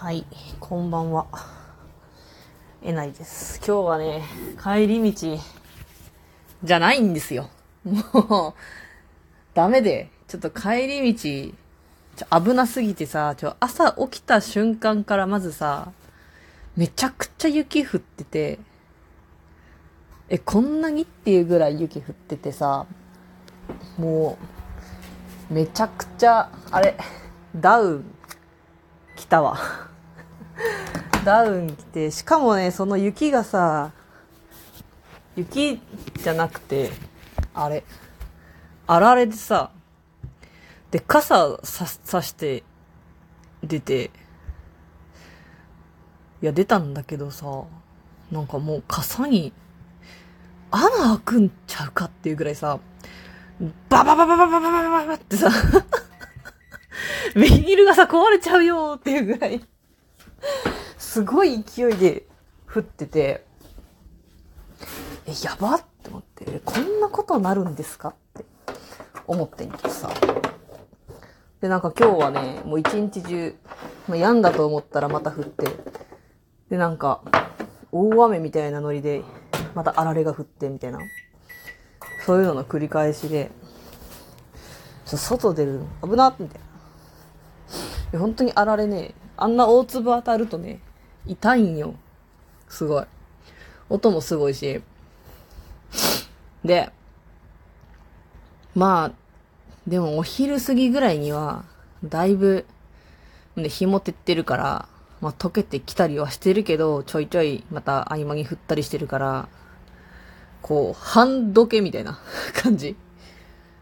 はい、こんばんは。えないです。今日はね、帰り道、じゃないんですよ。もう、ダメで、ちょっと帰り道、ちょ危なすぎてさ、ちょ、朝起きた瞬間からまずさ、めちゃくちゃ雪降ってて、え、こんなにっていうぐらい雪降っててさ、もう、めちゃくちゃ、あれ、ダウン、来たわ。ダウン着て、しかもね、その雪がさ、雪じゃなくて、あれ、あられでさ、で、傘さ、さして出て、いや、出たんだけどさ、なんかもう傘に穴開くんちゃうかっていうぐらいさ、バババババババババババってさ、ビニールがさ、壊れちゃうよっていうぐらい、すごい勢いで降ってて、え、やばって思って、こんなことなるんですかって思ってんけどさ。で、なんか今日はね、もう一日中、まあ、病んだと思ったらまた降って、で、なんか、大雨みたいなノリで、またあられが降ってみたいな。そういうのの繰り返しで、ちょ外出るの危なっみたいな。本当にあられね、あんな大粒当たるとね、痛いんよ。すごい。音もすごいし。で、まあ、でもお昼過ぎぐらいには、だいぶ、ね、日も照ってるから、まあ溶けてきたりはしてるけど、ちょいちょいまた合間に降ったりしてるから、こう、半溶けみたいな 感じ。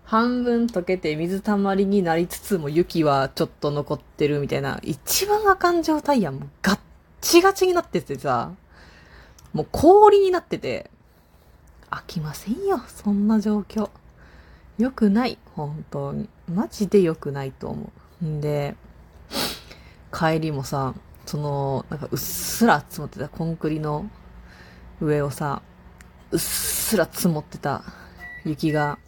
半分溶けて水たまりになりつつも雪はちょっと残ってるみたいな、一番あかん状態やん。もうガッチガチになっててさ、もう氷になってて、飽きませんよ、そんな状況。良くない、本当に。マジで良くないと思う。んで、帰りもさ、その、なんかうっすら積もってたコンクリの上をさ、うっすら積もってた雪が、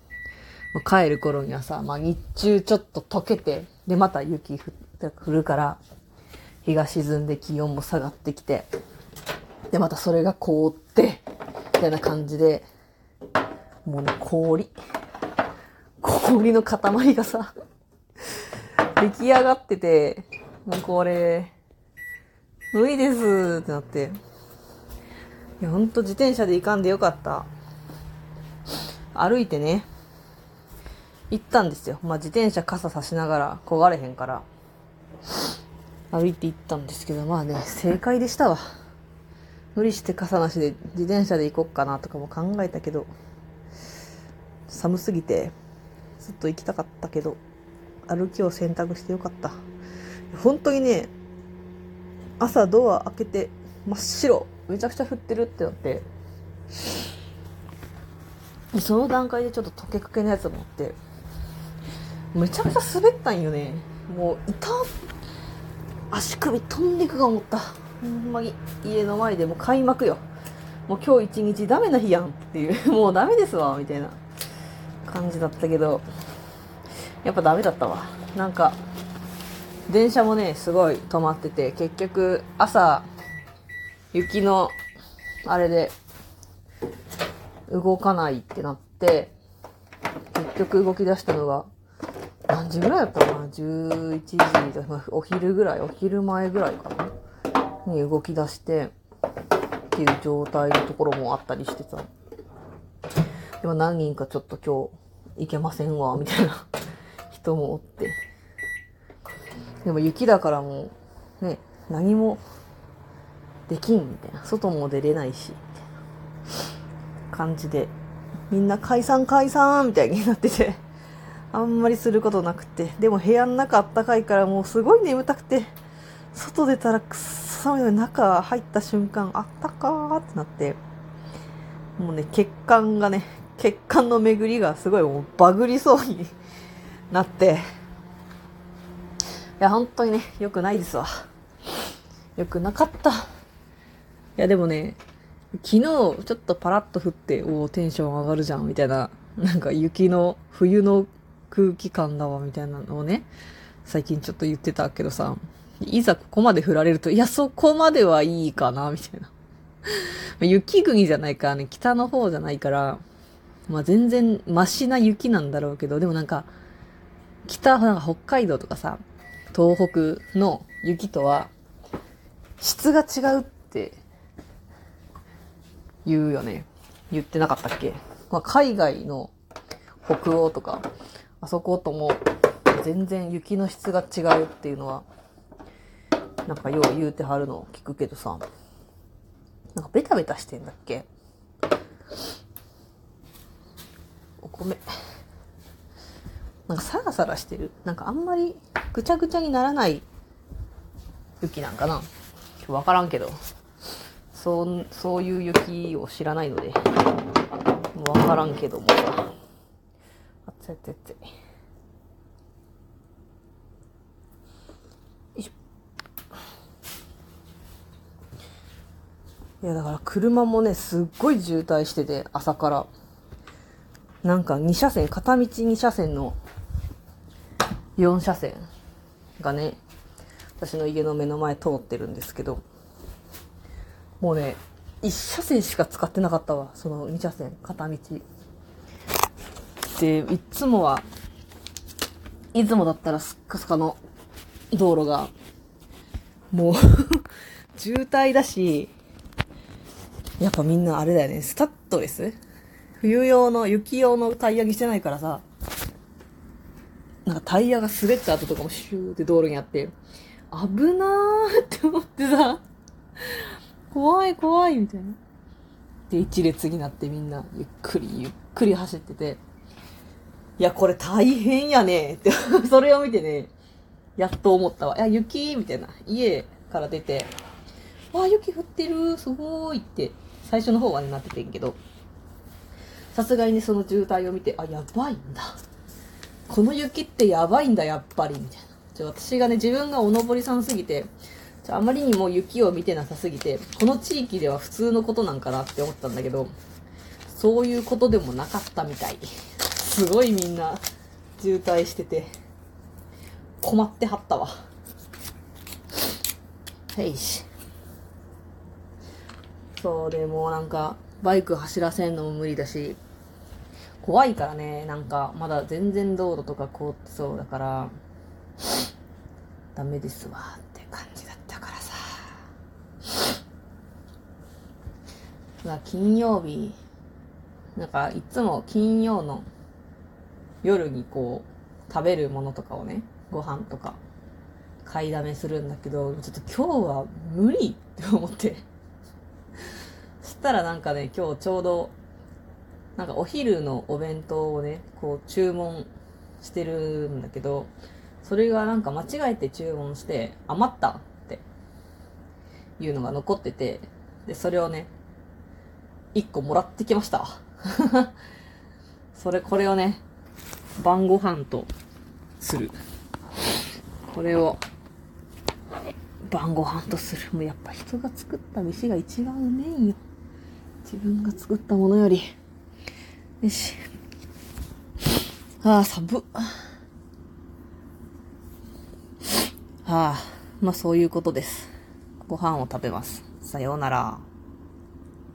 もう帰る頃にはさ、まあ日中ちょっと溶けて、でまた雪降って降るから、日が沈んで気温も下がってきて、でまたそれが凍って、みたいな感じで、もうね、氷。氷の塊がさ、出来上がってて、もうこれ、無理ですってなって。いや、ほんと自転車で行かんでよかった。歩いてね、行ったんですよ。まあ、自転車傘さしながら焦がれへんから。歩いて行ったんですけど、まあね、正解でしたわ。無理して傘なしで自転車で行こっかなとかも考えたけど、寒すぎて、ずっと行きたかったけど、歩きを選択してよかった。本当にね、朝ドア開けて真っ白、めちゃくちゃ降ってるってなって、その段階でちょっと溶けかけのやつ持って、めちゃくちゃ滑ったんよね。もう、いた足首飛んでいくか思った。ほんまに、家の前でもう開幕よ。もう今日一日ダメな日やんっていう、もうダメですわ、みたいな感じだったけど、やっぱダメだったわ。なんか、電車もね、すごい止まってて、結局、朝、雪の、あれで、動かないってなって、結局動き出したのが、何時ぐらいだったかな ?11 時、お昼ぐらい、お昼前ぐらいかな？に動き出して、っていう状態のところもあったりしてさ。でも何人かちょっと今日行けませんわ、みたいな人もおって。でも雪だからもう、ね、何もできんみたいな。外も出れないし、みたいな感じで、みんな解散解散みたいになってて、あんまりすることなくて、でも部屋の中あったかいからもうすごい眠たくて、外出たらくっそ寒いの中入った瞬間、あったかーってなって、もうね、血管がね、血管の巡りがすごいもうバグりそうになって、いや、本当にね、良くないですわ。良くなかった。いや、でもね、昨日ちょっとパラッと降って、おお、テンション上がるじゃん、みたいな、なんか雪の、冬の空気感だわ、みたいなのをね、最近ちょっと言ってたけどさ、いざここまで降られると、いや、そこまではいいかな、みたいな。雪国じゃないからね、北の方じゃないから、まあ全然マシな雪なんだろうけど、でもなんか、北、なんか北海道とかさ、東北の雪とは、質が違うって言うよね。言ってなかったっけ？まあ海外の北欧とか、あそことも全然雪の質が違うっていうのは、なんかよう言うてはるのを聞くけどさ、なんかベタベタしてんだっけ？お米。なんかサラサラしてる。なんかあんまりぐちゃぐちゃにならない雪なんかなわからんけど。そう、そういう雪を知らないので、わからんけどもさ。あっつやつやつ。いやだから車もね、すっごい渋滞してて、朝から。なんか2車線、片道2車線の4車線がね、私の家の目の前通ってるんですけど、もうね、1車線しか使ってなかったわ、その2車線、片道。で、いつもは、いつもだったらすっかすかの道路が、もう 渋滞だし、やっぱみんなあれだよね、スタッドレス？冬用の、雪用のタイヤにしてないからさ、なんかタイヤが滑った後とかもシューって道路にあって、危なーって思ってさ、怖い怖いみたいな。で、一列になってみんなゆっくりゆっくり走ってて、いや、これ大変やねって それを見てね、やっと思ったわ。いや、雪みたいな。家から出て、わあ、雪降ってるすごいって最初の方はね、なっててんけど、さすがにね、その渋滞を見て、あ、やばいんだ。この雪ってやばいんだ、やっぱり、みたいな。じゃ私がね、自分がお登りさんすぎて、じゃあまりにも雪を見てなさすぎて、この地域では普通のことなんかなって思ったんだけど、そういうことでもなかったみたい。すごいみんな渋滞してて、困ってはったわ。へいし。そうでもなんかバイク走らせんのも無理だし。怖いからね。なんかまだ全然道路とか凍ってそうだから。ダメですわ。って感じだったからさ。金曜日。なんかいつも金曜の夜にこう食べるものとかをねご飯とか買いだめするんだけどちょっと今日は無理って思ってそしたらなんかね、今日ちょうど、なんかお昼のお弁当をね、こう注文してるんだけど、それがなんか間違えて注文して余ったっていうのが残ってて、で、それをね、1個もらってきました。それ、これをね、晩ご飯とする。これを晩ご飯とする。もうやっぱ人が作った飯が一番うめえんよ。自分が作ったものより。よし。ああ、寒っ。はあ、まあそういうことです。ご飯を食べます。さようなら。